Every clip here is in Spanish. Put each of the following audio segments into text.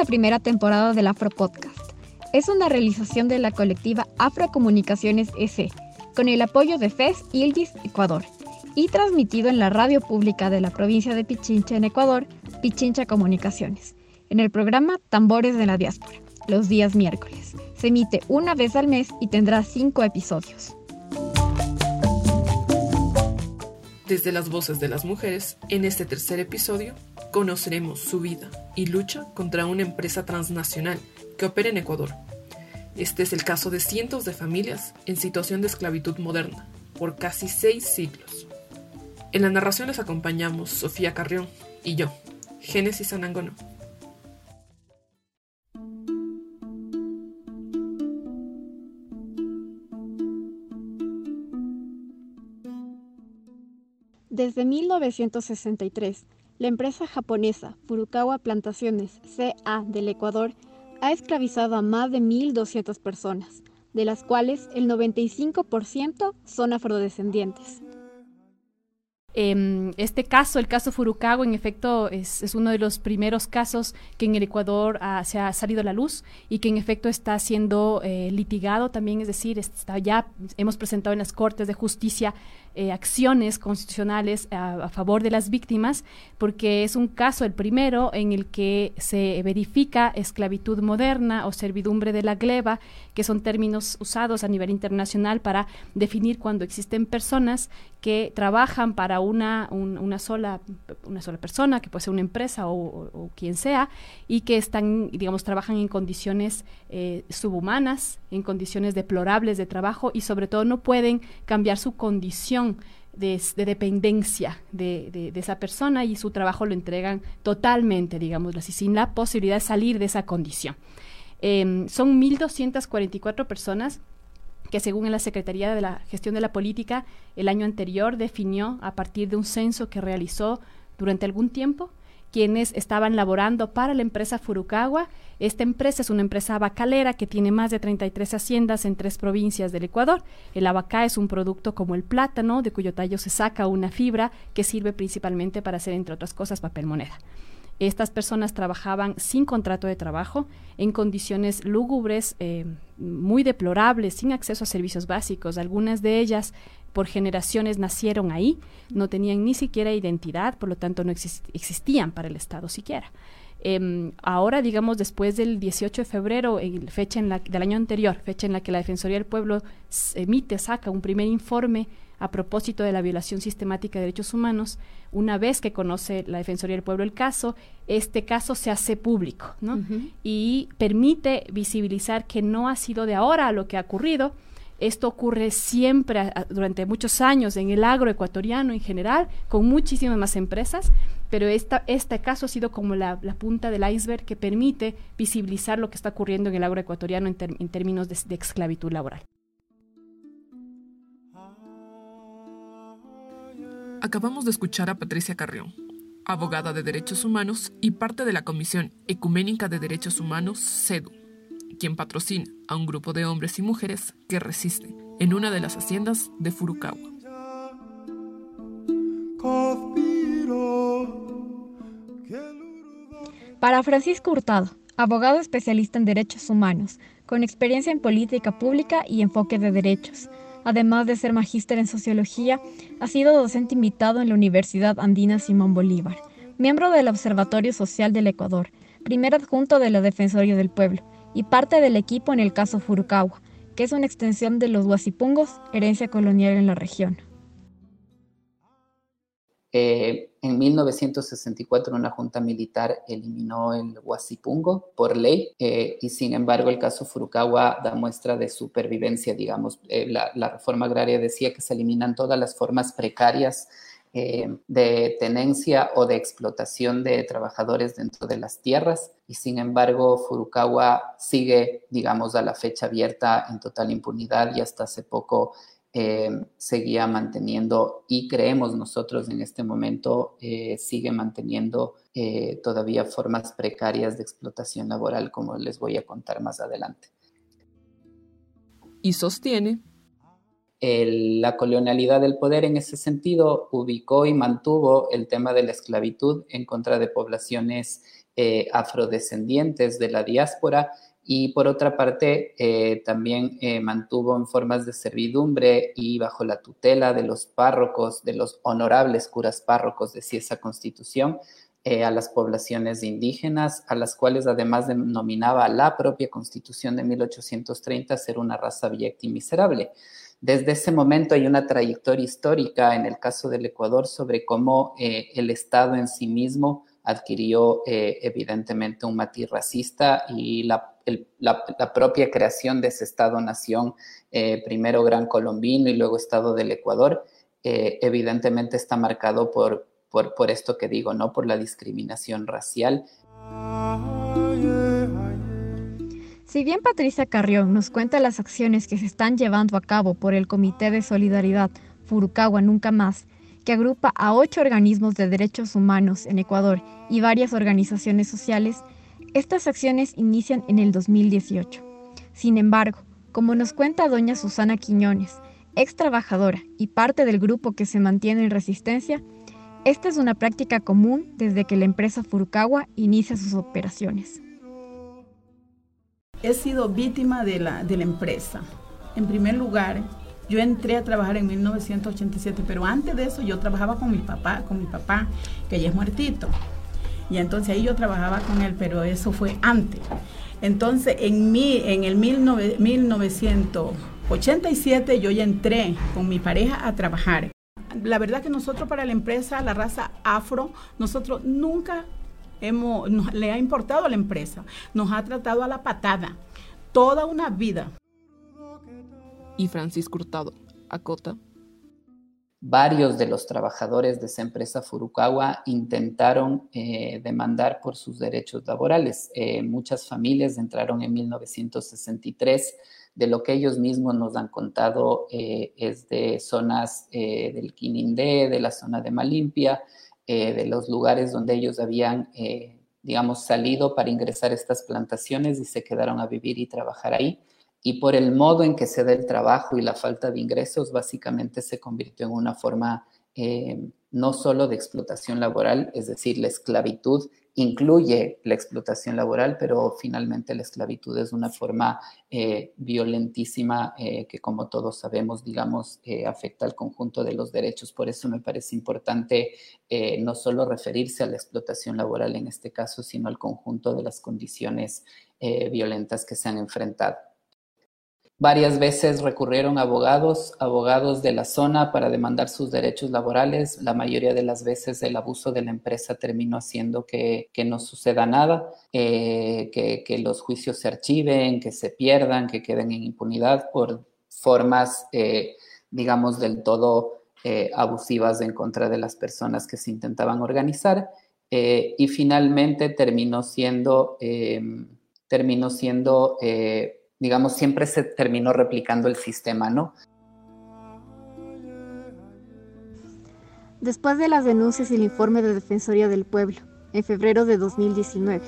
La primera temporada del Afro Podcast. Es una realización de la colectiva Afrocomunicaciones S, con el apoyo de FES Ilgis Ecuador, y transmitido en la radio pública de la provincia de Pichincha en Ecuador, Pichincha Comunicaciones, en el programa Tambores de la Diáspora, los días miércoles. Se emite una vez al mes y tendrá cinco episodios. Desde las voces de las mujeres, en este tercer episodio conoceremos su vida y lucha contra una empresa transnacional que opera en Ecuador. Este es el caso de cientos de familias en situación de esclavitud moderna por casi seis siglos. En la narración les acompañamos Sofía Carrión y yo, Génesis Anangono. Desde 1963, la empresa japonesa Furukawa Plantaciones CA del Ecuador ha esclavizado a más de 1.200 personas, de las cuales el 95% son afrodescendientes. Em, este caso, el caso Furukawa, en efecto, es, uno de los primeros casos que en el Ecuador ah, se ha salido a la luz y que en efecto está siendo eh, litigado también, es decir, está ya hemos presentado en las Cortes de Justicia eh, acciones constitucionales a, favor de las víctimas, porque es un caso, el primero, en el que se verifica esclavitud moderna o servidumbre de la gleba, que son términos usados a nivel internacional para definir cuando existen personas que trabajan para una, una, sola, una sola persona, que puede ser una empresa o, quien sea, y que están, digamos, trabajan en condiciones eh, subhumanas, en condiciones deplorables de trabajo y sobre todo no pueden cambiar su condición de, dependencia de, esa persona y su trabajo lo entregan totalmente, digamos así, sin la posibilidad de salir de esa condición. Em, son 1.244 personas que según la Secretaría de la Gestión de la Política el año anterior definió a partir de un censo que realizó durante algún tiempo quienes estaban laborando para la empresa Furukawa. Esta empresa es una empresa abacalera que tiene más de 33 haciendas en tres provincias del Ecuador. El abacá es un producto como el plátano, de cuyo tallo se saca una fibra que sirve principalmente para hacer, entre otras cosas, papel moneda. Estas personas trabajaban sin contrato de trabajo, en condiciones lúgubres, eh, muy deplorables, sin acceso a servicios básicos. Algunas de ellas por generaciones nacieron ahí, no tenían ni siquiera identidad, por lo tanto no existían para el Estado siquiera. Em, ahora, digamos, después del 18 de febrero, fecha en la, del año anterior, fecha en la que la Defensoría del Pueblo emite, saca un primer informe a propósito de la violación sistemática de derechos humanos, una vez que conoce la Defensoría del Pueblo el caso, este caso se hace público, ¿no? Y permite visibilizar que no ha sido de ahora lo que ha ocurrido, esto ocurre siempre durante muchos años en el agroecuatoriano en general, con muchísimas más empresas, pero esta, este caso ha sido como la, punta del iceberg que permite visibilizar lo que está ocurriendo en el agroecuatoriano en, en términos de, de esclavitud laboral. Acabamos de escuchar a Patricia Carrión, abogada de derechos humanos y parte de la Comisión Ecuménica de Derechos Humanos, CEDU quien patrocina a un grupo de hombres y mujeres que resisten en una de las haciendas de Furukawa. Para Francisco Hurtado, abogado especialista en derechos humanos, con experiencia en política pública y enfoque de derechos. Además de ser magíster en sociología, ha sido docente invitado en la Universidad Andina Simón Bolívar, miembro del Observatorio Social del Ecuador, primer adjunto de la Defensoría del Pueblo y parte del equipo en el caso Furukawa, que es una extensión de los huasipungos, herencia colonial en la región. Eh, en 1964 una junta militar eliminó el huasipungo por ley eh, y sin embargo el caso Furukawa da muestra de supervivencia, digamos. Eh, la, reforma agraria decía que se eliminan todas las formas precarias eh, de tenencia o de explotación de trabajadores dentro de las tierras y sin embargo Furukawa sigue, digamos, a la fecha abierta en total impunidad y hasta hace poco eh, seguía manteniendo y creemos nosotros en este momento eh, sigue manteniendo todavía formas precarias de explotación laboral como les voy a contar más adelante. Y sostiene la colonialidad del poder en ese sentido ubicó y mantuvo el tema de la esclavitud en contra de poblaciones eh, afrodescendientes de la diáspora y por otra parte eh, también eh, mantuvo en formas de servidumbre y bajo la tutela de los párrocos, de los honorables curas párrocos, decía esa constitución, a las poblaciones indígenas, a las cuales además denominaba la propia constitución de 1830 ser una raza abyecta y miserable. Desde ese momento hay una trayectoria histórica en el caso del Ecuador sobre cómo eh, el Estado en sí mismo adquirió eh, evidentemente un matiz racista y la, propia creación de ese Estado-nación, eh, primero Gran Colombino y luego Estado del Ecuador, evidentemente está marcado por, por, por, esto que digo, ¿no? Por la discriminación racial. Si bien Patricia Carrión nos cuenta las acciones que se están llevando a cabo por el Comité de Solidaridad Furukawa Nunca Más, que agrupa a ocho organismos de derechos humanos en Ecuador y varias organizaciones sociales, estas acciones inician en el 2018. Sin embargo, como nos cuenta doña Susana Quiñones, ex trabajadora y parte del grupo que se mantiene en resistencia, esta es una práctica común desde que la empresa Furukawa inicia sus operaciones he sido víctima de la, de la empresa. En primer lugar, yo entré a trabajar en 1987, pero antes de eso yo trabajaba con mi papá, con mi papá, que ya es muertito. Y entonces ahí yo trabajaba con él, pero eso fue antes. Entonces, en, mi, en el 1987 yo ya entré con mi pareja a trabajar. La verdad que nosotros para la empresa, la raza afro, nosotros nunca hemos, le ha importado a la empresa, nos ha tratado a la patada toda una vida. Y Francisco Hurtado, acota. Varios de los trabajadores de esa empresa Furukawa intentaron eh, demandar por sus derechos laborales. Eh, muchas familias entraron en 1963. De lo que ellos mismos nos han contado eh, es de zonas del Quinindé, de la zona de Malimpia, de los lugares donde ellos habían, digamos, salido para ingresar a estas plantaciones y se quedaron a vivir y trabajar ahí. Y por el modo en que se da el trabajo y la falta de ingresos, básicamente se convirtió en una forma eh, no solo de explotación laboral, es decir, la esclavitud incluye la explotación laboral, pero finalmente la esclavitud es una forma eh, violentísima eh, que, como todos sabemos, digamos, afecta al conjunto de los derechos. Por eso me parece importante no solo referirse a la explotación laboral en este caso, sino al conjunto de las condiciones violentas que se han enfrentado. Varias veces recurrieron abogados, abogados de la zona para demandar sus derechos laborales. La mayoría de las veces el abuso de la empresa terminó haciendo que, no suceda nada, eh, que, los juicios se archiven, que se pierdan, que queden en impunidad por formas, eh, digamos, del todo eh, abusivas en contra de las personas que se intentaban organizar. y finalmente terminó siendo, terminó siendo digamos, siempre se terminó replicando el sistema, ¿no? Después de las denuncias y el informe de Defensoría del Pueblo, en febrero de 2019,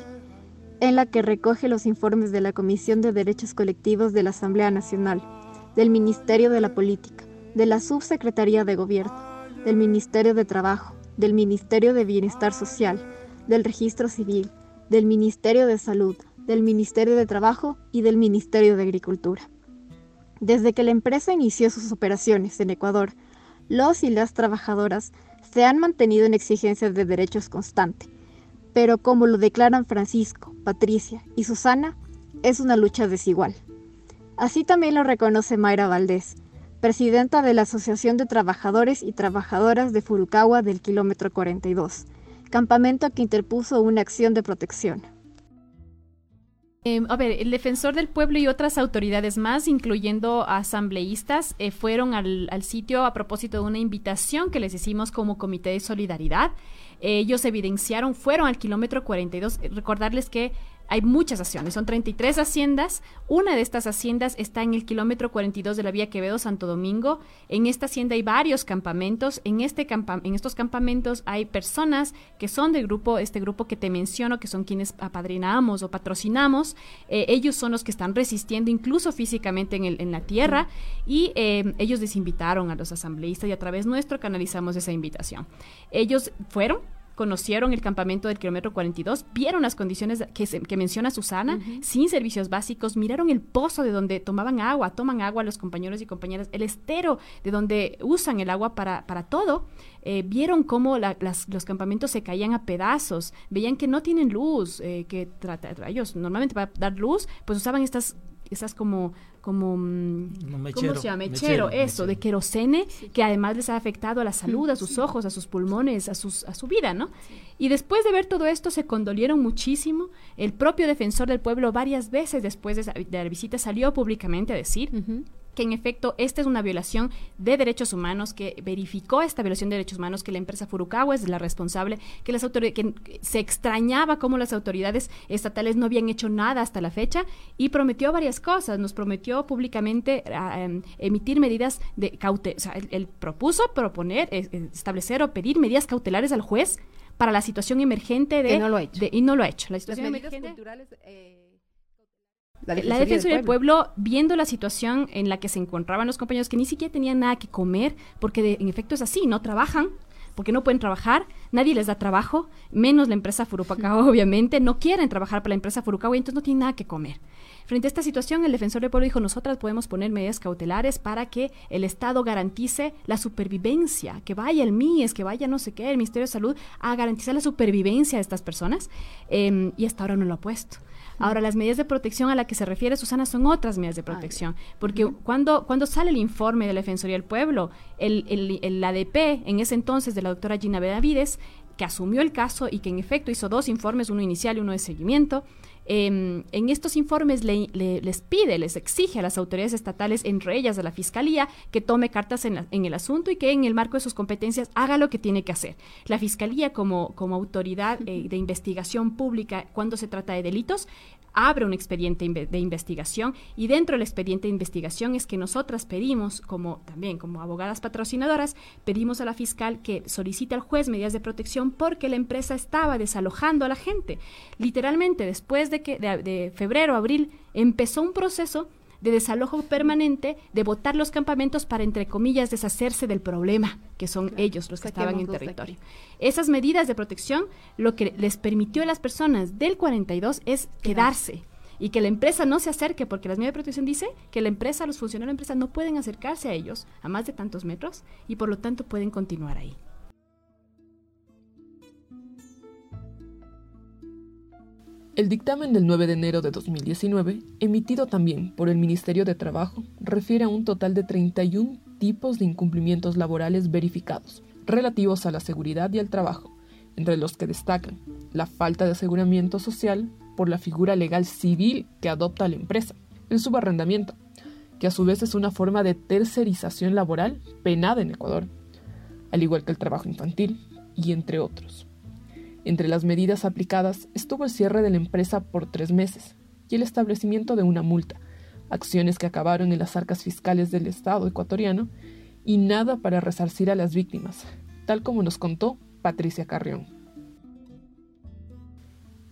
en la que recoge los informes de la Comisión de Derechos Colectivos de la Asamblea Nacional, del Ministerio de la Política, de la Subsecretaría de Gobierno, del Ministerio de Trabajo, del Ministerio de Bienestar Social, del Registro Civil, del Ministerio de Salud, del Ministerio de Trabajo y del Ministerio de Agricultura. Desde que la empresa inició sus operaciones en Ecuador, los y las trabajadoras se han mantenido en exigencias de derechos constante, pero como lo declaran Francisco, Patricia y Susana, es una lucha desigual. Así también lo reconoce Mayra Valdés, presidenta de la Asociación de Trabajadores y Trabajadoras de Furukawa del Kilómetro 42, campamento que interpuso una acción de protección. Em, a ver, el defensor del pueblo y otras autoridades más, incluyendo asambleístas, eh, fueron al, sitio a propósito de una invitación que les hicimos como Comité de Solidaridad. ellos evidenciaron, fueron al kilómetro 42. Recordarles que hay muchas haciendas, son 33 haciendas. Una de estas haciendas está en el kilómetro 42 de la vía Quevedo Santo Domingo. En esta hacienda hay varios campamentos. En, este en estos campamentos hay personas que son del grupo, este grupo que te menciono, que son quienes apadrinamos o patrocinamos. Eh, ellos son los que están resistiendo incluso físicamente en, el, en la tierra y eh, ellos les invitaron a los asambleístas y a través nuestro canalizamos esa invitación. Ellos fueron, conocieron el campamento del kilómetro 42, vieron las condiciones que, que menciona Susana, sin servicios básicos, miraron el pozo de donde tomaban agua, toman agua los compañeros y compañeras, el estero de donde usan el agua para, para todo, eh, vieron cómo los campamentos se caían a pedazos, veían que no tienen luz, eh, que ellos normalmente para dar luz, pues usaban estas esas como como mm, ¿cómo se llama? Mechero, eso, de querosene, que además les ha afectado a la salud, a sus ojos, a sus pulmones, a, sus, a su vida, ¿no? Y después de ver todo esto se condolieron muchísimo. El propio defensor del pueblo varias veces después de, la visita salió públicamente a decir que en efecto esta es una violación de derechos humanos, que verificó esta violación de derechos humanos, que la empresa Furukawa es la responsable, que, las que se extrañaba cómo las autoridades estatales no habían hecho nada hasta la fecha y prometió varias cosas. Nos prometió públicamente ah, em, emitir medidas de cautela, o sea, él, propuso proponer, establecer o pedir medidas cautelares al juez para la situación emergente de... no lo ha hecho. y no lo ha hecho. La situación emergente... Eh, la Defensoría, del, pueblo. viendo la situación en la que se encontraban los compañeros que ni siquiera tenían nada que comer, porque en efecto es así, no trabajan, porque no pueden trabajar, nadie les da trabajo, menos la empresa Furukawa, obviamente, no quieren trabajar para la empresa Furukawa y entonces no tienen nada que comer. Frente a esta situación, el defensor del pueblo dijo, nosotras podemos poner medidas cautelares para que el Estado garantice la supervivencia, que vaya el MIES, que vaya no sé qué, el Ministerio de Salud, a garantizar la supervivencia de estas personas, em, y hasta ahora no lo ha puesto. Ahora, las medidas de protección a las que se refiere Susana son otras medidas de protección, porque cuando, cuando sale el informe de la Defensoría del Pueblo, el, el, el ADP, en ese entonces de la doctora Gina Benavides, que asumió el caso y que en efecto hizo dos informes, uno inicial y uno de seguimiento, Em, en estos informes les pide, les exige a las autoridades estatales, entre ellas a la Fiscalía, que tome cartas en, el asunto y que en el marco de sus competencias haga lo que tiene que hacer. La Fiscalía, como, como autoridad eh, de investigación pública cuando se trata de delitos, abre un expediente de investigación y dentro del expediente de investigación es que nosotras pedimos, como también como abogadas patrocinadoras, pedimos a la fiscal que solicite al juez medidas de protección porque la empresa estaba desalojando a la gente. Literalmente, después de que de, de febrero, abril, empezó un proceso de desalojo permanente, de votar los campamentos para, entre comillas, deshacerse del problema, que son ellos los que estaban en territorio. Esas medidas de protección, lo que les permitió a las personas del 42 es quedarse y que la empresa no se acerque, porque las medidas de protección dice que la empresa, los funcionarios de la empresa no pueden acercarse a ellos a más de tantos metros y por lo tanto pueden continuar ahí. El dictamen del 9 de enero de 2019, emitido también por el Ministerio de Trabajo, refiere a un total de 31 tipos de incumplimientos laborales verificados relativos a la seguridad y al trabajo, entre los que destacan la falta de aseguramiento social por la figura legal civil que adopta la empresa, el subarrendamiento, que a su vez es una forma de tercerización laboral penada en Ecuador, al igual que el trabajo infantil, y entre otros. Entre las medidas aplicadas estuvo el cierre de la empresa por tres meses y el establecimiento de una multa, acciones que acabaron en las arcas fiscales del Estado ecuatoriano y nada para resarcir a las víctimas, tal como nos contó Patricia Carrión.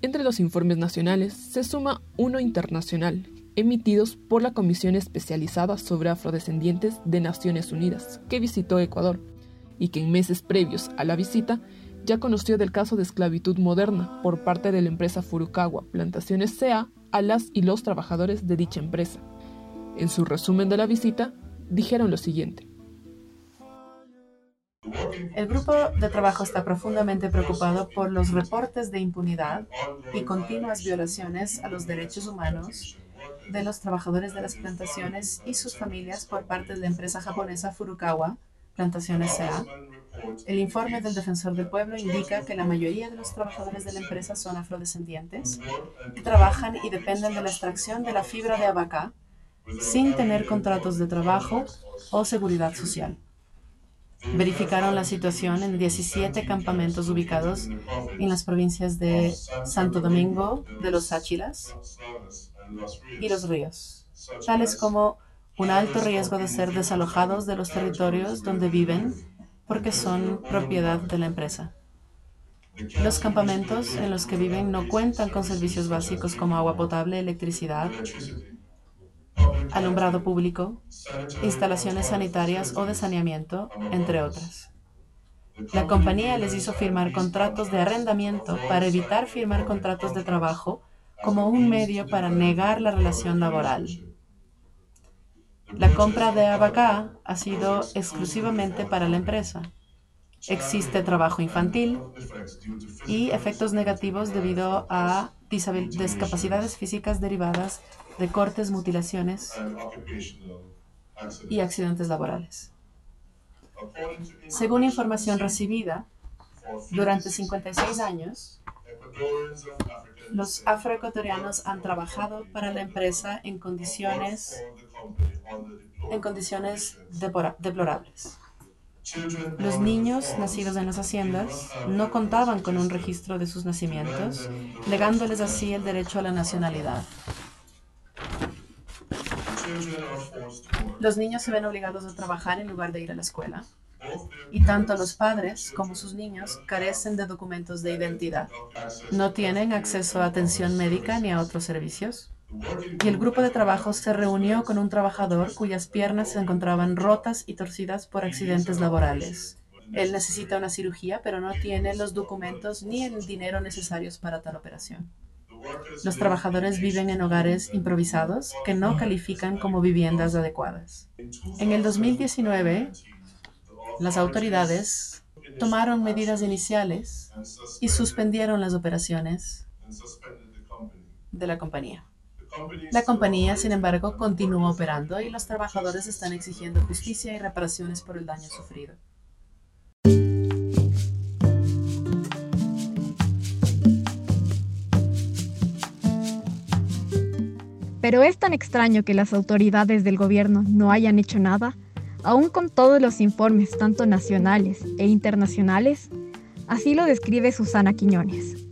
Entre los informes nacionales se suma uno internacional, emitidos por la Comisión Especializada sobre Afrodescendientes de Naciones Unidas, que visitó Ecuador, y que en meses previos a la visita ya conoció del caso de esclavitud moderna por parte de la empresa Furukawa Plantaciones CA a las y los trabajadores de dicha empresa. En su resumen de la visita, dijeron lo siguiente. El grupo de trabajo está profundamente preocupado por los reportes de impunidad y continuas violaciones a los derechos humanos de los trabajadores de las plantaciones y sus familias por parte de la empresa japonesa Furukawa Plantaciones CA El informe del Defensor del Pueblo indica que la mayoría de los trabajadores de la empresa son afrodescendientes que trabajan y dependen de la extracción de la fibra de abacá sin tener contratos de trabajo o seguridad social. Verificaron la situación en 17 campamentos ubicados en las provincias de Santo Domingo, de los Áchilas y los Ríos, tales como un alto riesgo de ser desalojados de los territorios donde viven porque son propiedad de la empresa. Los campamentos en los que viven no cuentan con servicios básicos como agua potable, electricidad, alumbrado público, instalaciones sanitarias o de saneamiento, entre otras. La compañía les hizo firmar contratos de arrendamiento para evitar firmar contratos de trabajo como un medio para negar la relación laboral. La compra de Abacá ha sido exclusivamente para la empresa. Existe trabajo infantil y efectos negativos debido a discapacidades físicas derivadas de cortes, mutilaciones y accidentes laborales. Según información recibida, durante 56 años, los afroecuatorianos han trabajado para la empresa en condiciones, en condiciones deplorables. Los niños nacidos en las haciendas no contaban con un registro de sus nacimientos, negándoles así el derecho a la nacionalidad. Los niños se ven obligados a trabajar en lugar de ir a la escuela. Y tanto los padres como sus niños carecen de documentos de identidad. No tienen acceso a atención médica ni a otros servicios. Y el grupo de trabajo se reunió con un trabajador cuyas piernas se encontraban rotas y torcidas por accidentes laborales. Él necesita una cirugía, pero no tiene los documentos ni el dinero necesarios para tal operación. Los trabajadores viven en hogares improvisados que no califican como viviendas adecuadas. En el 2019, las autoridades tomaron medidas iniciales y suspendieron las operaciones de la compañía. La compañía, sin embargo, continúa operando y los trabajadores están exigiendo justicia y reparaciones por el daño sufrido. Pero es tan extraño que las autoridades del gobierno no hayan hecho nada, aún con todos los informes, tanto nacionales e internacionales. Así lo describe Susana Quiñones.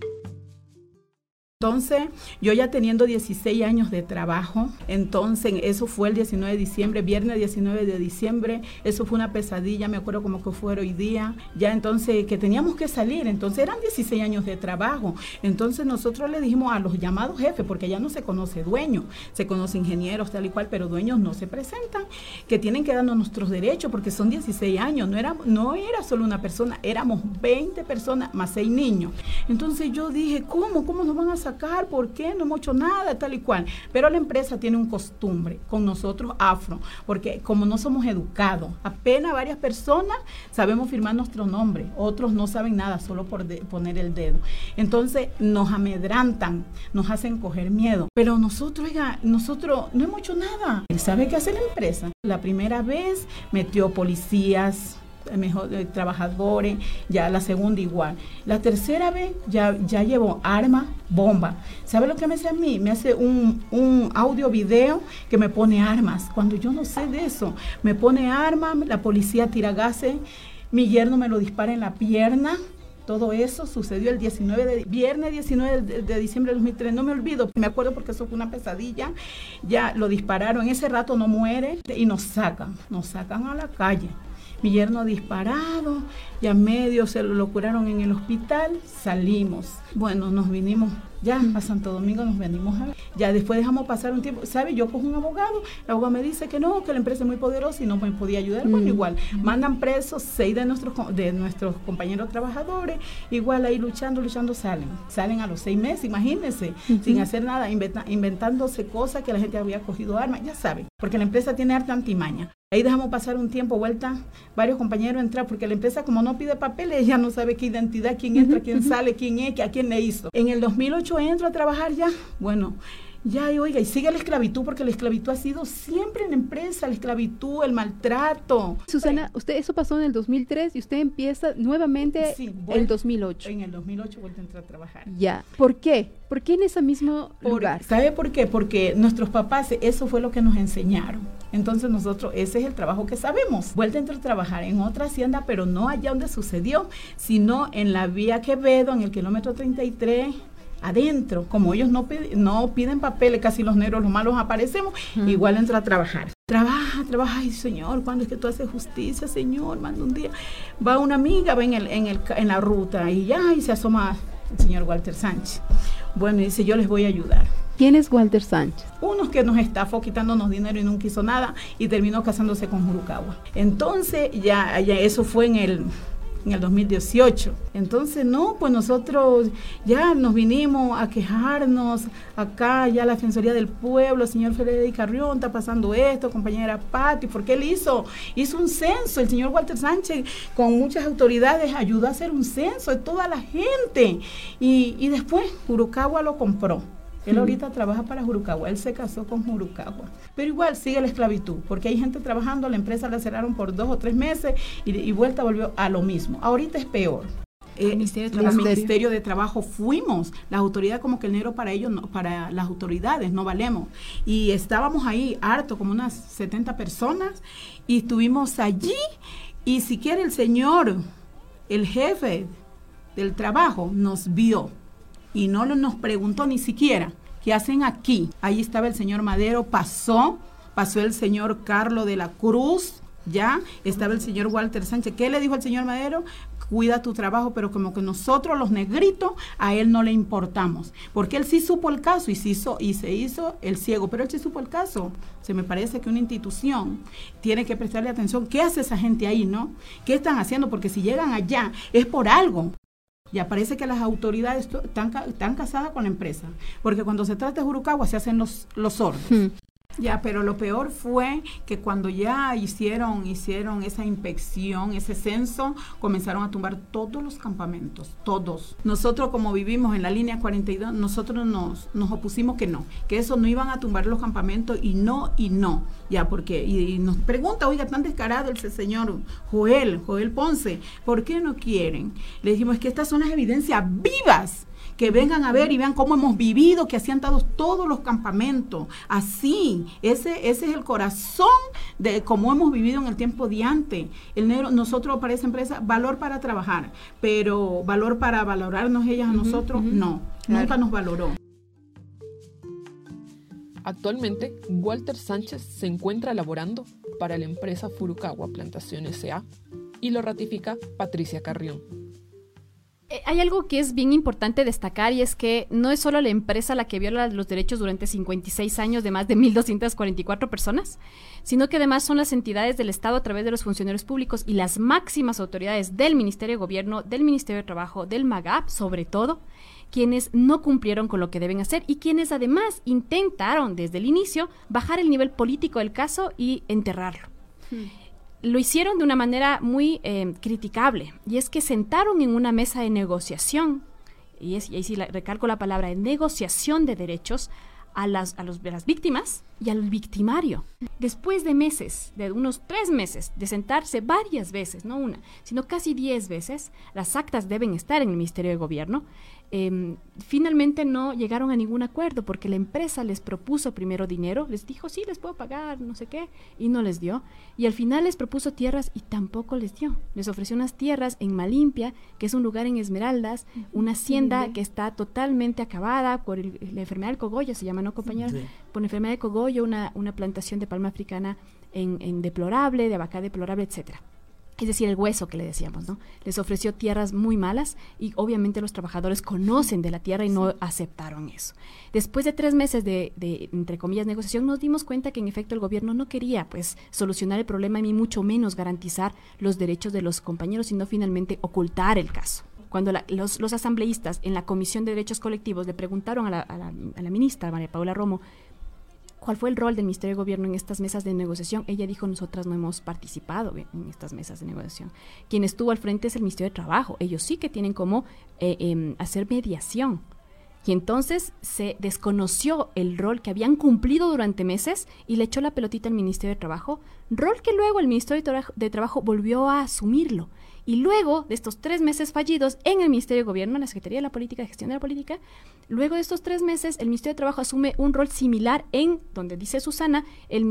Entonces, yo ya teniendo 16 años de trabajo, entonces eso fue el 19 de diciembre, viernes 19 de diciembre, eso fue una pesadilla, me acuerdo como que fue hoy día, ya entonces que teníamos que salir, entonces eran 16 años de trabajo, entonces nosotros le dijimos a los llamados jefes, porque ya no se conoce dueño, se conoce ingenieros tal y cual, pero dueños no se presentan, que tienen que darnos nuestros derechos, porque son 16 años, no era, no era solo una persona, éramos 20 personas más 6 niños. Entonces yo dije, ¿cómo? ¿Cómo nos van a sacar, ¿por qué? No hemos hecho nada, tal y cual. Pero la empresa tiene un costumbre con nosotros afro, porque como no somos educados, apenas varias personas sabemos firmar nuestro nombre, otros no saben nada, solo por poner el dedo. Entonces nos amedrantan, nos hacen coger miedo. Pero nosotros, oiga, nosotros no hemos hecho nada. ¿Sabe qué hace la empresa? La primera vez metió policías, mejor eh, trabajadores, ya la segunda igual. La tercera vez ya, ya llevo arma, bomba. ¿Sabe lo que me hace a mí? Me hace un, un audio video que me pone armas. Cuando yo no sé de eso, me pone armas, la policía tira gases, mi yerno me lo dispara en la pierna. Todo eso sucedió el 19 de viernes 19 de, de, diciembre de 2003. No me olvido, me acuerdo porque eso fue una pesadilla. Ya lo dispararon, ese rato no muere y nos sacan, nos sacan a la calle mi yerno disparado, ya medio se lo curaron en el hospital, salimos. Bueno, nos vinimos ya a Santo Domingo, nos venimos a Ya después dejamos pasar un tiempo, ¿sabe? Yo cojo un abogado, el abogado me dice que no, que la empresa es muy poderosa y no me podía ayudar. Bueno, igual, mandan presos seis de nuestros, de nuestros compañeros trabajadores, igual ahí luchando, luchando, salen. Salen a los seis meses, imagínense, sin hacer nada, inventándose cosas que la gente había cogido armas, ya saben, porque la empresa tiene harta antimaña. Ahí dejamos pasar un tiempo, vuelta, varios compañeros entrar, porque la empresa como no pide papeles, ya no sabe qué identidad, quién entra, quién sale, quién es, a quién le hizo. En el 2008 entro a trabajar ya, bueno, Ya, y oiga, y sigue la esclavitud, porque la esclavitud ha sido siempre en la empresa, la esclavitud, el maltrato. Susana, usted eso pasó en el 2003 y usted empieza nuevamente en el 2008. En el 2008 vuelve a entrar a trabajar. Ya, ¿por qué? ¿Por qué en ese mismo lugar? ¿Sabe por qué? Porque nuestros papás, eso fue lo que nos enseñaron. Entonces nosotros, ese es el trabajo que sabemos. Vuelve a entrar a trabajar en otra hacienda, pero no allá donde sucedió, sino en la vía Quevedo, en el kilómetro 33 adentro, como ellos no, no piden papeles, casi los negros, los malos aparecemos, igual entra a trabajar. Trabaja, trabaja, ay Señor, ¿cuándo es que tú haces justicia, Señor? Manda un día. Va una amiga, va en, el, en, el, en la ruta y ya, y se asoma el señor Walter Sánchez. Bueno, y dice, yo les voy a ayudar. ¿Quién es Walter Sánchez? Unos que nos estafó quitándonos dinero y nunca hizo nada y terminó casándose con Jurucagua. Entonces, ya, ya eso fue en el en el 2018. Entonces, no, pues nosotros ya nos vinimos a quejarnos acá, ya la Defensoría del Pueblo, el señor Federico Carrión está pasando esto, compañera Patti, porque él hizo, hizo un censo, el señor Walter Sánchez con muchas autoridades ayudó a hacer un censo de toda la gente y, y después Urucagua lo compró. Él ahorita trabaja para Jurucagua, él se casó con Jurucagua. Pero igual sigue la esclavitud, porque hay gente trabajando, la empresa la cerraron por dos o tres meses y, vuelta volvió a lo mismo. Ahorita es peor. El Ministerio, de Ministerio de Trabajo fuimos, las autoridades como que el negro para ellos, para las autoridades no valemos. Y estábamos ahí harto, como unas 70 personas, y estuvimos allí, y siquiera el señor, el jefe del trabajo, nos vio y no nos preguntó ni siquiera qué hacen aquí. Ahí estaba el señor Madero, pasó, pasó el señor Carlos de la Cruz, ya estaba el señor Walter Sánchez. ¿Qué le dijo el señor Madero? Cuida tu trabajo, pero como que nosotros los negritos a él no le importamos, porque él sí supo el caso y se hizo, y se hizo el ciego, pero él sí supo el caso. Se me parece que una institución tiene que prestarle atención. ¿Qué hace esa gente ahí, no? ¿Qué están haciendo? Porque si llegan allá es por algo. Ya parece que las autoridades están, casadas con la empresa, porque cuando se trata de Jurucagua se hacen los, los sordos. Hmm. Ya, pero lo peor fue que cuando ya hicieron, hicieron esa inspección, ese censo, comenzaron a tumbar todos los campamentos, todos. Nosotros como vivimos en la línea 42, nosotros nos, nos opusimos que no, que eso no iban a tumbar los campamentos y no, y no. Ya, porque, y, nos pregunta, oiga, tan descarado el señor Joel, Joel Ponce, ¿por qué no quieren? Le dijimos, es que estas son las evidencias vivas que vengan a ver y vean cómo hemos vivido, que así han dado todos los campamentos. Así, ese, ese es el corazón de cómo hemos vivido en el tiempo de antes. El negro, nosotros para esa empresa, valor para trabajar, pero valor para valorarnos ellas a nosotros, no, nunca nos valoró. Actualmente, Walter Sánchez se encuentra laborando para la empresa Furukawa Plantación S.A. y lo ratifica Patricia Carrión. Eh, hay algo que es bien importante destacar y es que no es solo la empresa la que viola los derechos durante 56 años de más de 1.244 personas, sino que además son las entidades del Estado a través de los funcionarios públicos y las máximas autoridades del Ministerio de Gobierno, del Ministerio de Trabajo, del MAGAP, sobre todo, quienes no cumplieron con lo que deben hacer y quienes además intentaron desde el inicio bajar el nivel político del caso y enterrarlo. Hmm lo hicieron de una manera muy eh, criticable, y es que sentaron en una mesa de negociación, y, es, y ahí sí recalco la palabra, de negociación de derechos, a las, a los, las víctimas y al victimario. Después de meses, de unos tres meses, de sentarse varias veces, no una, sino casi diez veces, las actas deben estar en el Ministerio de Gobierno, Em, finalmente no llegaron a ningún acuerdo porque la empresa les propuso primero dinero, les dijo, sí, les puedo pagar, no sé qué, y no les dio. Y al final les propuso tierras y tampoco les dio. Les ofreció unas tierras en Malimpia, que es un lugar en Esmeraldas, una hacienda que está totalmente acabada por la enfermedad del cogollo, se llama, ¿no, compañero? Por la enfermedad de cogollo, una, una plantación de palma africana en, en deplorable, de abaca deplorable, etcétera es decir, el hueso que le decíamos, ¿no? Les ofreció tierras muy malas y obviamente los trabajadores conocen de la tierra y no aceptaron eso. Después de tres meses de, entre comillas, negociación, nos dimos cuenta que en efecto el gobierno no quería, pues, solucionar el problema y mucho menos garantizar los derechos de los compañeros, sino finalmente ocultar el caso. Cuando los, asambleístas en la Comisión de Derechos Colectivos le preguntaron a la, a la ministra, María Paula Romo, cuál fue el rol del Ministerio de Gobierno en estas mesas de negociación. Ella dijo, nosotras no hemos participado en estas mesas de negociación. Quien estuvo al frente es el Ministerio de Trabajo. Ellos sí que tienen como eh, em, hacer mediación. Y entonces se desconoció el rol que habían cumplido durante meses y le echó la pelotita al Ministerio de Trabajo, rol que luego el Ministerio de Trabajo volvió a asumirlo. Y luego de estos tres meses fallidos en el Ministerio de Gobierno, en la Secretaría de la Política, de Gestión de la Política, luego de estos tres meses el Ministerio de Trabajo asume un rol similar en, donde dice Susana, el,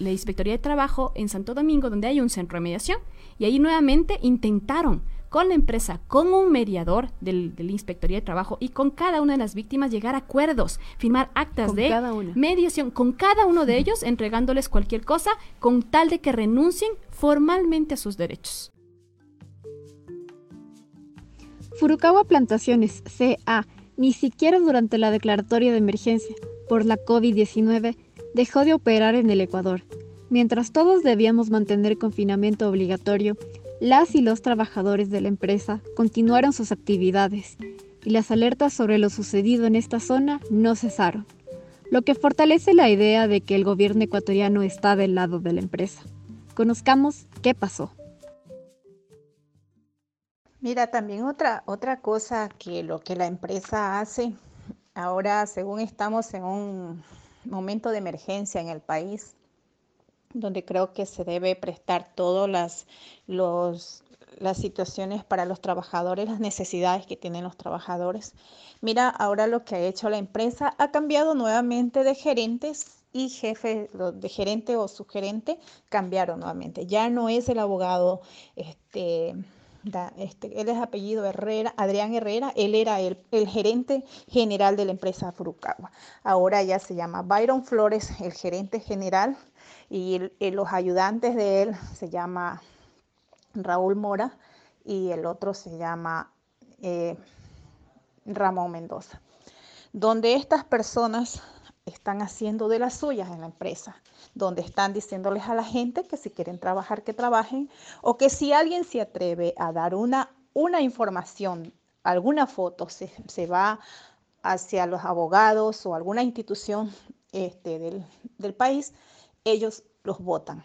la Inspectoría de Trabajo en Santo Domingo, donde hay un centro de mediación. Y ahí nuevamente intentaron con la empresa, con un mediador del, de la Inspectoría de Trabajo y con cada una de las víctimas llegar a acuerdos, firmar actas de mediación con cada uno de ellos, entregándoles cualquier cosa con tal de que renuncien formalmente a sus derechos. Furukawa Plantaciones, CA, ni siquiera durante la declaratoria de emergencia por la COVID-19 dejó de operar en el Ecuador. Mientras todos debíamos mantener confinamiento obligatorio, las y los trabajadores de la empresa continuaron sus actividades y las alertas sobre lo sucedido en esta zona no cesaron, lo que fortalece la idea de que el gobierno ecuatoriano está del lado de la empresa. Conozcamos qué pasó. Mira, también otra, otra cosa que lo que la empresa hace, ahora según estamos en un momento de emergencia en el país, donde creo que se debe prestar todas las, las situaciones para los trabajadores, las necesidades que tienen los trabajadores. Mira, ahora lo que ha hecho la empresa ha cambiado nuevamente de gerentes y jefe de gerente o subgerente cambiaron nuevamente. Ya no es el abogado, este, este, él es apellido Herrera, Adrián Herrera, él era el, gerente general de la empresa Furukawa. Ahora ya se llama Byron Flores, el gerente general y los ayudantes de él se llama Raúl Mora y el otro se llama eh, Ramón Mendoza, donde estas personas están haciendo de las suyas en la empresa, donde están diciéndoles a la gente que si quieren trabajar, que trabajen, o que si alguien se atreve a dar una, una información, alguna foto, se, se va hacia los abogados o alguna institución este, del, del país, ellos los votan.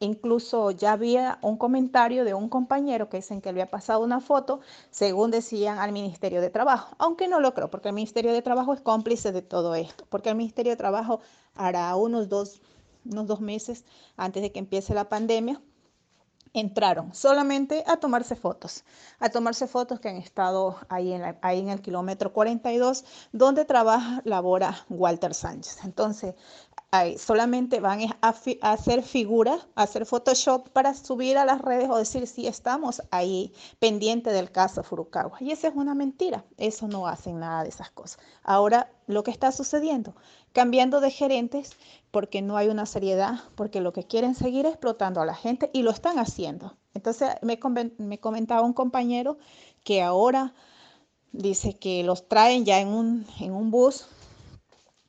Incluso ya había un comentario de un compañero que dicen que le había pasado una foto, según decían al Ministerio de Trabajo, aunque no lo creo, porque el Ministerio de Trabajo es cómplice de todo esto, porque el Ministerio de Trabajo hará unos dos, unos dos meses antes de que empiece la pandemia, entraron solamente a tomarse fotos, a tomarse fotos que han estado en, ahí en el kilómetro 42, donde trabaja, labora Walter Sánchez. Entonces, solamente van a, hacer figuras, a hacer Photoshop para subir a las redes o decir si estamos ahí pendiente del caso Furukawa. Y esa es una mentira, eso no hacen nada de esas cosas. Ahora lo que está sucediendo, cambiando de gerentes porque no hay una seriedad, porque lo que quieren seguir explotando a la gente y lo están haciendo. Entonces me, me comentaba un compañero que ahora dice que los traen ya en un, en un bus,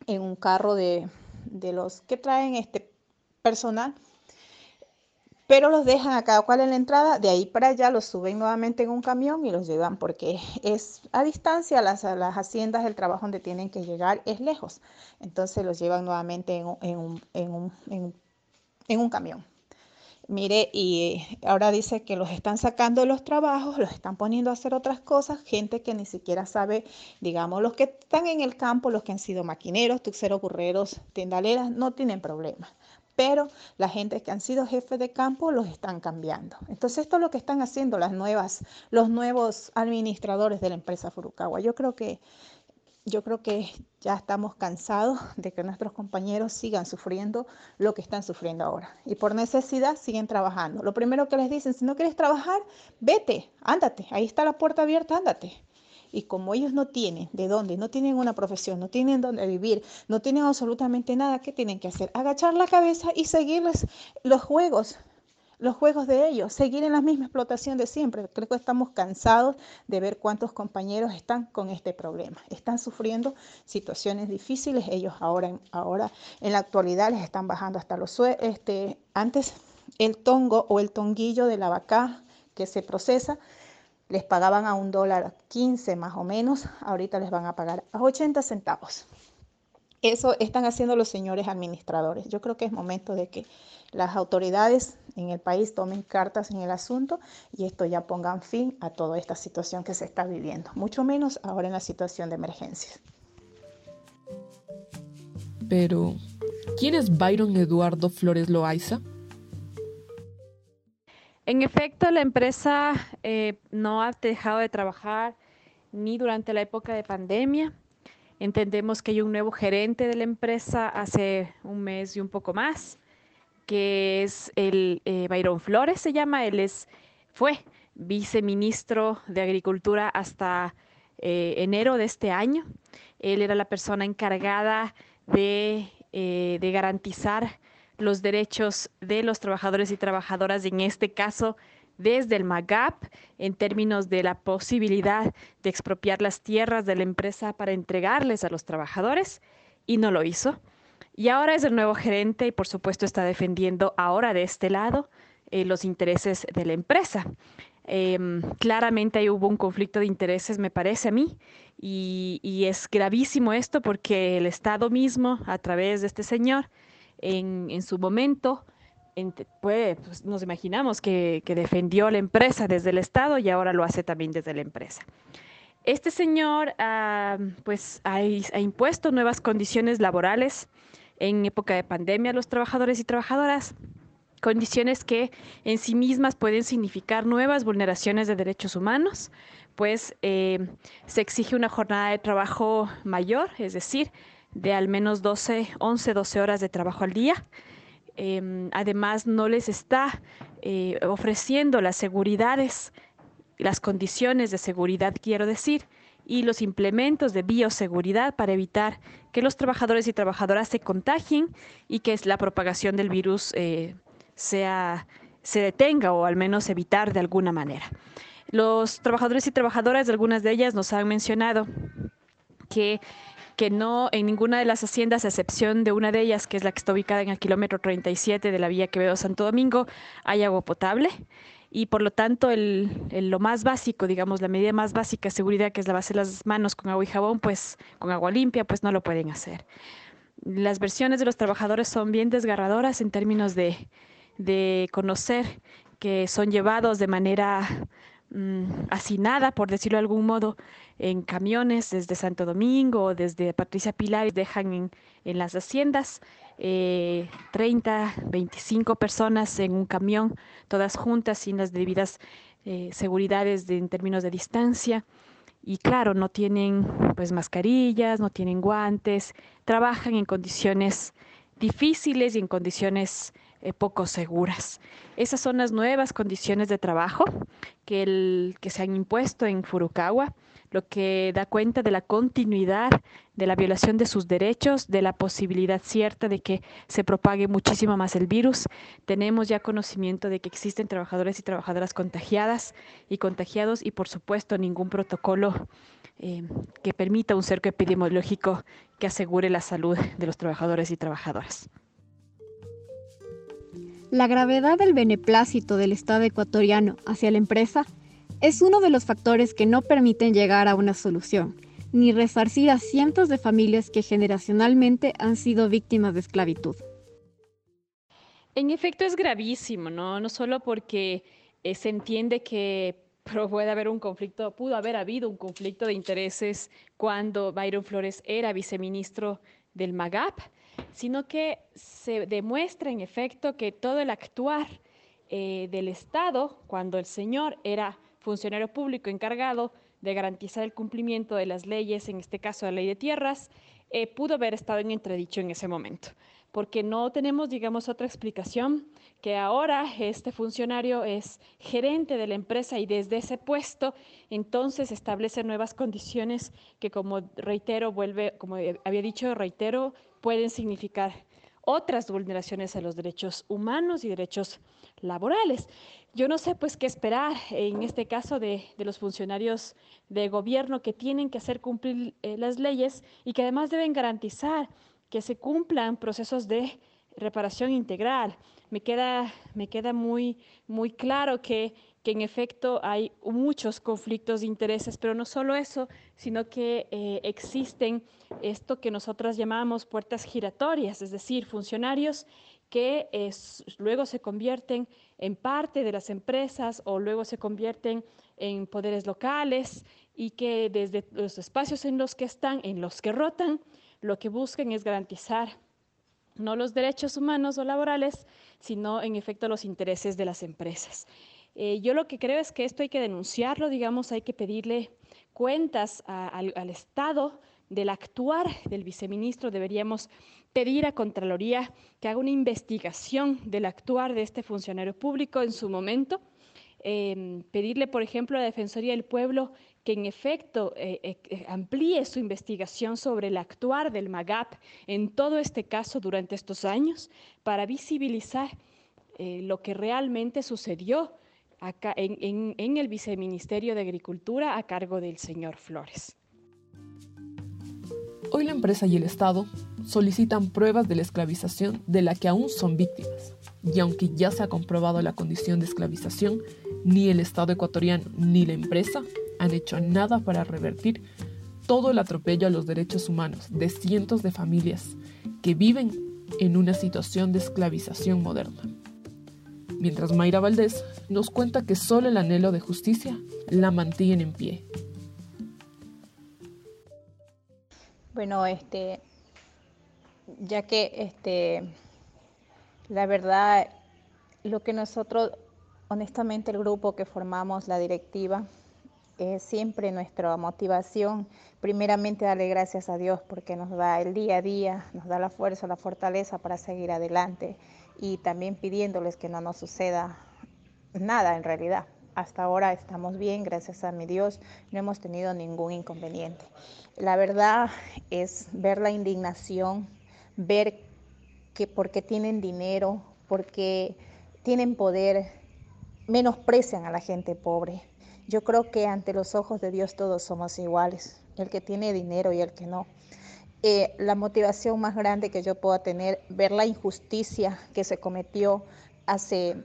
en un carro de de los que traen este personal, pero los dejan a cada cual en la entrada, de ahí para allá los suben nuevamente en un camión y los llevan porque es a distancia, las, las haciendas, el trabajo donde tienen que llegar es lejos, entonces los llevan nuevamente en, un, en, un, en un camión. Mire, y ahora dice que los están sacando de los trabajos, los están poniendo a hacer otras cosas, gente que ni siquiera sabe, digamos, los que están en el campo, los que han sido maquineros, tuxeros, burreros, tendaleras, no tienen problema. Pero la gente que han sido jefes de campo los están cambiando. Entonces, esto es lo que están haciendo las nuevas, los nuevos administradores de la empresa Furukawa. Yo creo que yo creo que ya estamos cansados de que nuestros compañeros sigan sufriendo lo que están sufriendo ahora. Y por necesidad siguen trabajando. Lo primero que les dicen, si no quieres trabajar, vete, ándate, ahí está la puerta abierta, ándate. Y como ellos no tienen de dónde, no tienen una profesión, no tienen dónde vivir, no tienen absolutamente nada, ¿qué tienen que hacer? Agachar la cabeza y seguirles los juegos los juegos de ellos, seguir en la misma explotación de siempre. Creo que estamos cansados de ver cuántos compañeros están con este problema. Están sufriendo situaciones difíciles. Ellos ahora, ahora en la actualidad les están bajando hasta los este Antes el tongo o el tonguillo de la vaca que se procesa les pagaban a un dólar 15 más o menos. Ahorita les van a pagar a 80 centavos. Eso están haciendo los señores administradores. Yo creo que es momento de que las autoridades en el país tomen cartas en el asunto y esto ya pongan fin a toda esta situación que se está viviendo, mucho menos ahora en la situación de emergencia. Pero, ¿quién es Byron Eduardo Flores Loaiza? En efecto, la empresa eh, no ha dejado de trabajar ni durante la época de pandemia. Entendemos que hay un nuevo gerente de la empresa hace un mes y un poco más, que es el eh, Flores, se llama. Él es, fue viceministro de Agricultura hasta eh, enero de este año. Él era la persona encargada de, de garantizar los derechos de los trabajadores y trabajadoras, en este caso desde el MAGAP, en términos de la posibilidad de expropiar las tierras de la empresa para entregarles a los trabajadores, y no lo hizo. Y ahora es el nuevo gerente y por supuesto está defendiendo ahora de este lado eh, los intereses de la empresa. Em, claramente ahí hubo un conflicto de intereses, me parece a mí, y, y es gravísimo esto porque el Estado mismo, a través de este señor, en, su momento, pues, nos imaginamos que, defendió la empresa desde el Estado y ahora lo hace también desde la empresa. Este señor ah, pues, ha, impuesto nuevas condiciones laborales en época de pandemia a los trabajadores y trabajadoras, condiciones que en sí mismas pueden significar nuevas vulneraciones de derechos humanos, pues eh, se exige una jornada de trabajo mayor, es decir, de al menos 12, 11, 12 horas de trabajo al día. Em, además, no les está eh, ofreciendo las seguridades, las condiciones de seguridad, quiero decir, y los implementos de bioseguridad para evitar que los trabajadores y trabajadoras se contagien y que la propagación del virus eh, sea, se detenga o al menos evitar de alguna manera. Los trabajadores y trabajadoras, algunas de ellas nos han mencionado que que no en ninguna de las haciendas, a excepción de una de ellas, que es la que está ubicada en el kilómetro 37 de la vía Quevedo-Santo Domingo, hay agua potable y por lo tanto el, lo más básico, digamos, la medida más básica de seguridad, que es lavarse las manos con agua y jabón, pues con agua limpia, pues no lo pueden hacer. Las versiones de los trabajadores son bien desgarradoras en términos de conocer que son llevados de manera mm, hacinada, por decirlo de algún modo, en camiones desde Santo Domingo o desde Patricia Pilar dejan en, en las haciendas eh, 30, 25 personas en un camión, todas juntas sin las debidas eh, seguridades en términos de distancia. Y claro, no tienen pues mascarillas, no tienen guantes, trabajan en condiciones difíciles y en condiciones eh, poco seguras. Esas son las nuevas condiciones de trabajo que, el, que se han impuesto en Furukawa lo que da cuenta de la continuidad de la violación de sus derechos, de la posibilidad cierta de que se propague muchísimo más el virus. Tenemos ya conocimiento de que existen trabajadores y trabajadoras contagiadas y contagiados y por supuesto ningún protocolo eh, que permita un cerco epidemiológico que asegure la salud de los trabajadores y trabajadoras. La gravedad del beneplácito del Estado ecuatoriano hacia la empresa es uno de los factores que no permiten llegar a una solución, ni resarcir a cientos de familias que generacionalmente han sido víctimas de esclavitud. En efecto es gravísimo, ¿no? No solo porque eh, se entiende que puede haber un conflicto, pudo haber habido un conflicto de intereses cuando Byron Flores era viceministro del MAGAP, sino que se demuestra en efecto que todo el actuar eh, del Estado, cuando el señor era funcionario público encargado de garantizar el cumplimiento de las leyes, en este caso la ley de tierras, eh, pudo haber estado en entredicho en ese momento, porque no tenemos, digamos, otra explicación que ahora este funcionario es gerente de la empresa y desde ese puesto entonces establece nuevas condiciones que, como reitero, vuelve, como había dicho, reitero, pueden significar otras vulneraciones a los derechos humanos y derechos laborales. Yo no sé pues qué esperar en este caso de, los funcionarios de gobierno que tienen que hacer cumplir eh, las leyes y que además deben garantizar que se cumplan procesos de reparación integral. Me queda, me queda muy, muy claro que, que en efecto hay muchos conflictos de intereses, pero no solo eso, sino que eh, existen esto que nosotros llamamos puertas giratorias, es decir, funcionarios que luego se convierten en parte de las empresas o luego se convierten en poderes locales y que desde los espacios en los que están, en los que rotan, lo que buscan es garantizar no los derechos humanos o laborales, sino en efecto los intereses de las empresas. Eh, yo lo que creo es que esto hay que denunciarlo, digamos, hay que pedirle cuentas al, Estado del actuar del viceministro, deberíamos pedir a Contraloría que haga una investigación del actuar de este funcionario público en su momento, em, pedirle, por ejemplo, a la Defensoría del Pueblo que en efecto eh, eh, amplíe su investigación sobre el actuar del MAGAP en todo este caso durante estos años para visibilizar lo que realmente sucedió acá en el Viceministerio de Agricultura a cargo del señor Flores. Hoy la empresa y el Estado solicitan pruebas de la esclavización de la que aún son víctimas. Y aunque ya se ha comprobado la condición de esclavización, ni el Estado ecuatoriano ni la empresa han hecho nada para revertir todo el atropello a los derechos humanos de cientos de familias que viven en una situación de esclavización moderna. Mientras Mayra Valdés nos cuenta que solo el anhelo de justicia la mantiene en pie. Bueno, este, ya que este, la verdad, lo que nosotros, honestamente, el grupo que formamos, la directiva, es siempre nuestra motivación, primeramente darle gracias a Dios porque nos da el día a día, nos da la fuerza, la fortaleza para seguir adelante y también pidiéndoles que no nos suceda nada en realidad. Hasta ahora estamos bien, gracias a mi Dios, no hemos tenido ningún inconveniente. La verdad es ver la indignación, ver que porque tienen dinero, porque tienen poder, menosprecian a la gente pobre. Yo creo que ante los ojos de Dios todos somos iguales, el que tiene dinero y el que no. Eh, la motivación más grande que yo puedo tener, ver la injusticia que se cometió hace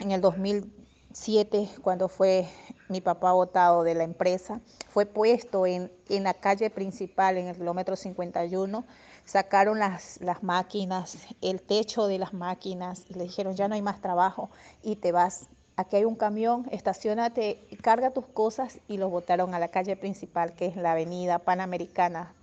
en el 2000 7, cuando fue mi papá votado de la empresa, fue puesto en, en la calle principal, en el kilómetro 51, sacaron las, las máquinas, el techo de las máquinas, y le dijeron, ya no hay más trabajo y te vas. Aquí hay un camión, estacionate, carga tus cosas y los botaron a la calle principal, que es la avenida Panamericana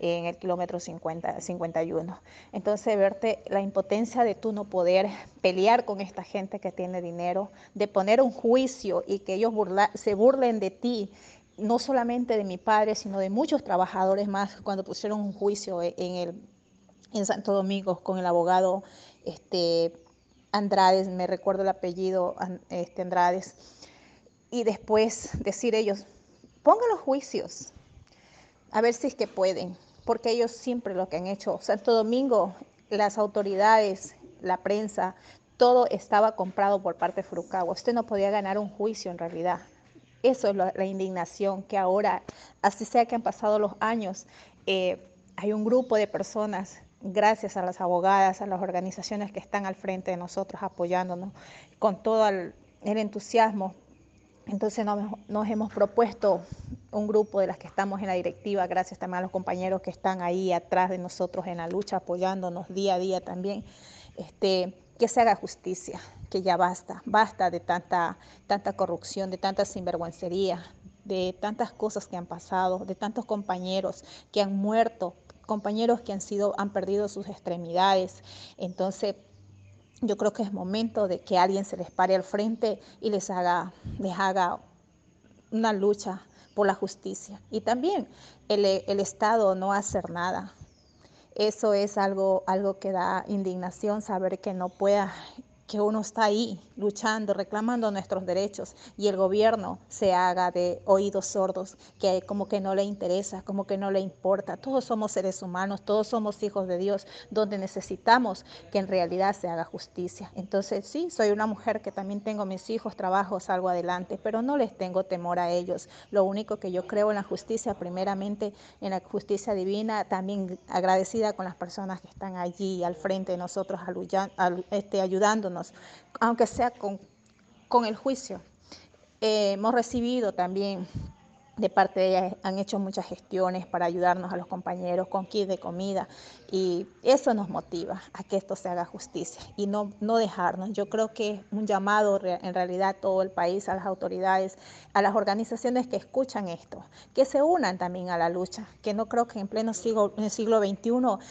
en el kilómetro 50, 51. Entonces, verte la impotencia de tú no poder pelear con esta gente que tiene dinero, de poner un juicio y que ellos se burlen de ti, no solamente de mi padre, sino de muchos trabajadores más, cuando pusieron un juicio en, el, en Santo Domingo con el abogado este, Andrades, me recuerdo el apellido este, Andrades, y después decir ellos, pongan los juicios, a ver si es que pueden porque ellos siempre lo que han hecho, Santo Domingo, las autoridades, la prensa, todo estaba comprado por parte de Furukawa. Usted no podía ganar un juicio en realidad. Eso es la, indignación que ahora, así sea que han pasado los años, eh, hay un grupo de personas, gracias a las abogadas, a las organizaciones que están al frente de nosotros apoyándonos con todo el entusiasmo entonces nos, hemos propuesto un grupo de las que estamos en la directiva, gracias también a los compañeros que están ahí atrás de nosotros en la lucha, apoyándonos día a día también, este, que se haga justicia, que ya basta, basta de tanta, tanta corrupción, de tanta sinvergüencería, de tantas cosas que han pasado, de tantos compañeros que han muerto, compañeros que han sido, han perdido sus extremidades. Entonces, yo creo que es momento de que alguien se les pare al frente y les haga, les haga una lucha por la justicia. Y también el, el Estado no hacer nada. Eso es algo, algo que da indignación, saber que no pueda que uno está ahí luchando, reclamando nuestros derechos y el gobierno se haga de oídos sordos, que como que no le interesa, como que no le importa. Todos somos seres humanos, todos somos hijos de Dios, donde necesitamos que en realidad se haga justicia. Entonces sí, soy una mujer que también tengo mis hijos, trabajo, salgo adelante, pero no les tengo temor a ellos. Lo único que yo creo en la justicia, primeramente en la justicia divina, también agradecida con las personas que están allí al frente de nosotros, este, ayudándonos aunque sea con, con el juicio. Eh, hemos recibido también de parte de ellas han hecho muchas gestiones para ayudarnos a los compañeros con kit de comida y eso nos motiva a que esto se haga justicia y no, no dejarnos. Yo creo que es un llamado en realidad a todo el país, a las autoridades, a las organizaciones que escuchan esto, que se unan también a la lucha, que no creo que en pleno siglo, en el siglo XXI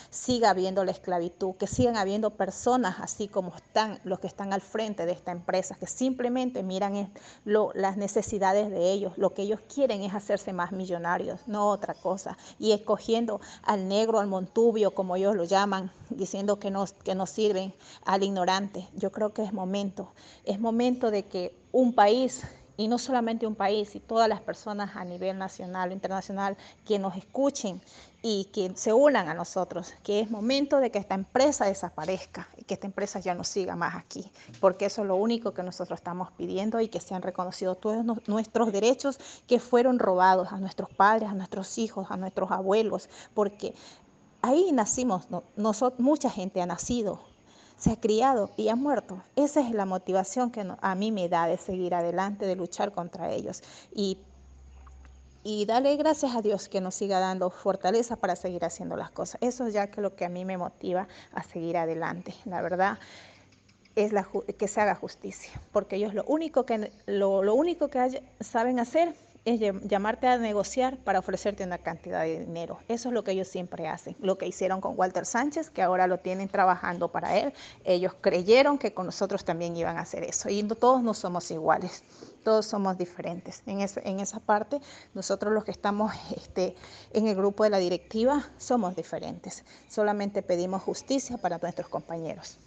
siga habiendo la esclavitud, que sigan habiendo personas así como están los que están al frente de esta empresa, que simplemente miran lo, las necesidades de ellos, lo que ellos quieren es hacerse más millonarios, no otra cosa, y escogiendo al negro, al montubio, como ellos lo llaman, diciendo que no, que no sirven al ignorante. Yo creo que es momento, es momento de que un país y no solamente un país, y todas las personas a nivel nacional o internacional que nos escuchen y que se unan a nosotros, que es momento de que esta empresa desaparezca y que esta empresa ya no siga más aquí, porque eso es lo único que nosotros estamos pidiendo y que sean reconocidos todos nuestros derechos que fueron robados a nuestros padres, a nuestros hijos, a nuestros abuelos, porque ahí nacimos, nosotros, mucha gente ha nacido, se ha criado y ha muerto. Esa es la motivación que a mí me da de seguir adelante, de luchar contra ellos. Y, y darle gracias a Dios que nos siga dando fortaleza para seguir haciendo las cosas. Eso es ya que lo que a mí me motiva a seguir adelante. La verdad es que se haga justicia, porque ellos lo único que, lo, lo único que saben hacer es llamarte a negociar para ofrecerte una cantidad de dinero. Eso es lo que ellos siempre hacen. Lo que hicieron con Walter Sánchez, que ahora lo tienen trabajando para él. Ellos creyeron que con nosotros también iban a hacer eso. Y todos no somos iguales, todos somos diferentes. En, en esa parte, nosotros los que estamos este, en el grupo de la directiva somos diferentes. Solamente pedimos justicia para nuestros compañeros.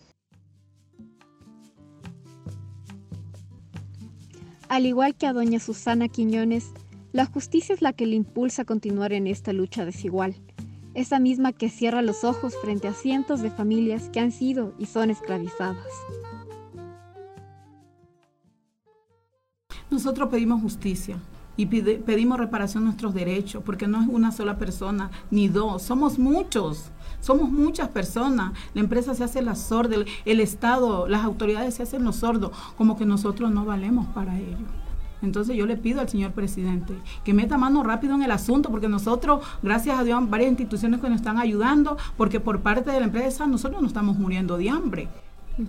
Al igual que a doña Susana Quiñones, la justicia es la que le impulsa a continuar en esta lucha desigual, esa misma que cierra los ojos frente a cientos de familias que han sido y son esclavizadas. Nosotros pedimos justicia y pedimos reparación de nuestros derechos, porque no es una sola persona ni dos, somos muchos. Somos muchas personas. La empresa se hace la sorda, el, Estado, las autoridades se hacen los sordos, como que nosotros no valemos para ello. Entonces yo le pido al señor presidente que meta mano rápido en el asunto, porque nosotros, gracias a Dios, varias instituciones que nos están ayudando, porque por parte de la empresa nosotros no estamos muriendo de hambre.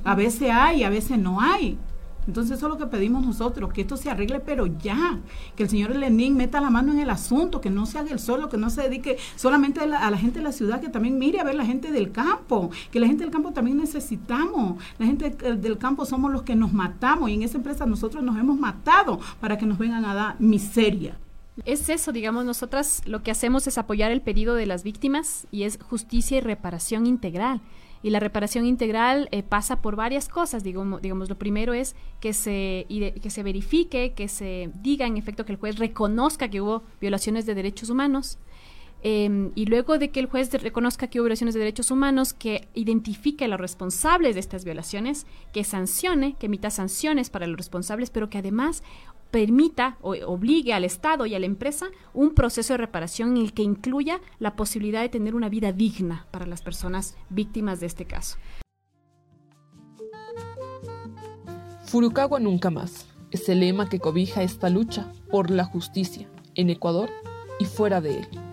A veces hay, a veces no hay. Entonces eso es lo que pedimos nosotros, que esto se arregle, pero ya, que el señor Lenin meta la mano en el asunto, que no se haga el solo, que no se dedique solamente a la, gente de la ciudad, que también mire a ver la gente del campo, que la gente del campo también necesitamos. La gente del campo somos los que nos matamos y en esa empresa nosotros nos hemos matado para que nos vengan a dar miseria. Es eso, digamos, nosotras lo que hacemos es apoyar el pedido de las víctimas y es justicia y reparación integral. Y la reparación integral eh, pasa por varias cosas. Digamos, digamos, lo primero es que se, que se verifique, que se diga en efecto que el juez reconozca que hubo violaciones de derechos humanos. Em, y luego de que el juez reconozca que hubo violaciones de derechos humanos, que identifique a los responsables de estas violaciones, que sancione, que emita sanciones para los responsables, pero que además permita o obligue al Estado y a la empresa un proceso de reparación en el que incluya la posibilidad de tener una vida digna para las personas víctimas de este caso. Furukawa nunca más es el lema que cobija esta lucha por la justicia en Ecuador y fuera de él.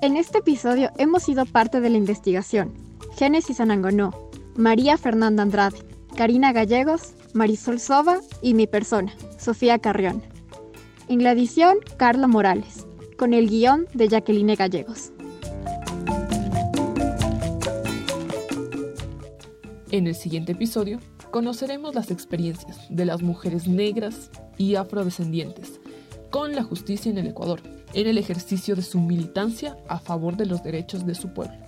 En este episodio hemos sido parte de la investigación. Génesis Anangonó, María Fernanda Andrade, Karina Gallegos, Marisol Sova y mi persona, Sofía Carrión. En la edición, Carla Morales, con el guion de Jacqueline Gallegos. En el siguiente episodio conoceremos las experiencias de las mujeres negras y afrodescendientes con la justicia en el Ecuador en el ejercicio de su militancia a favor de los derechos de su pueblo.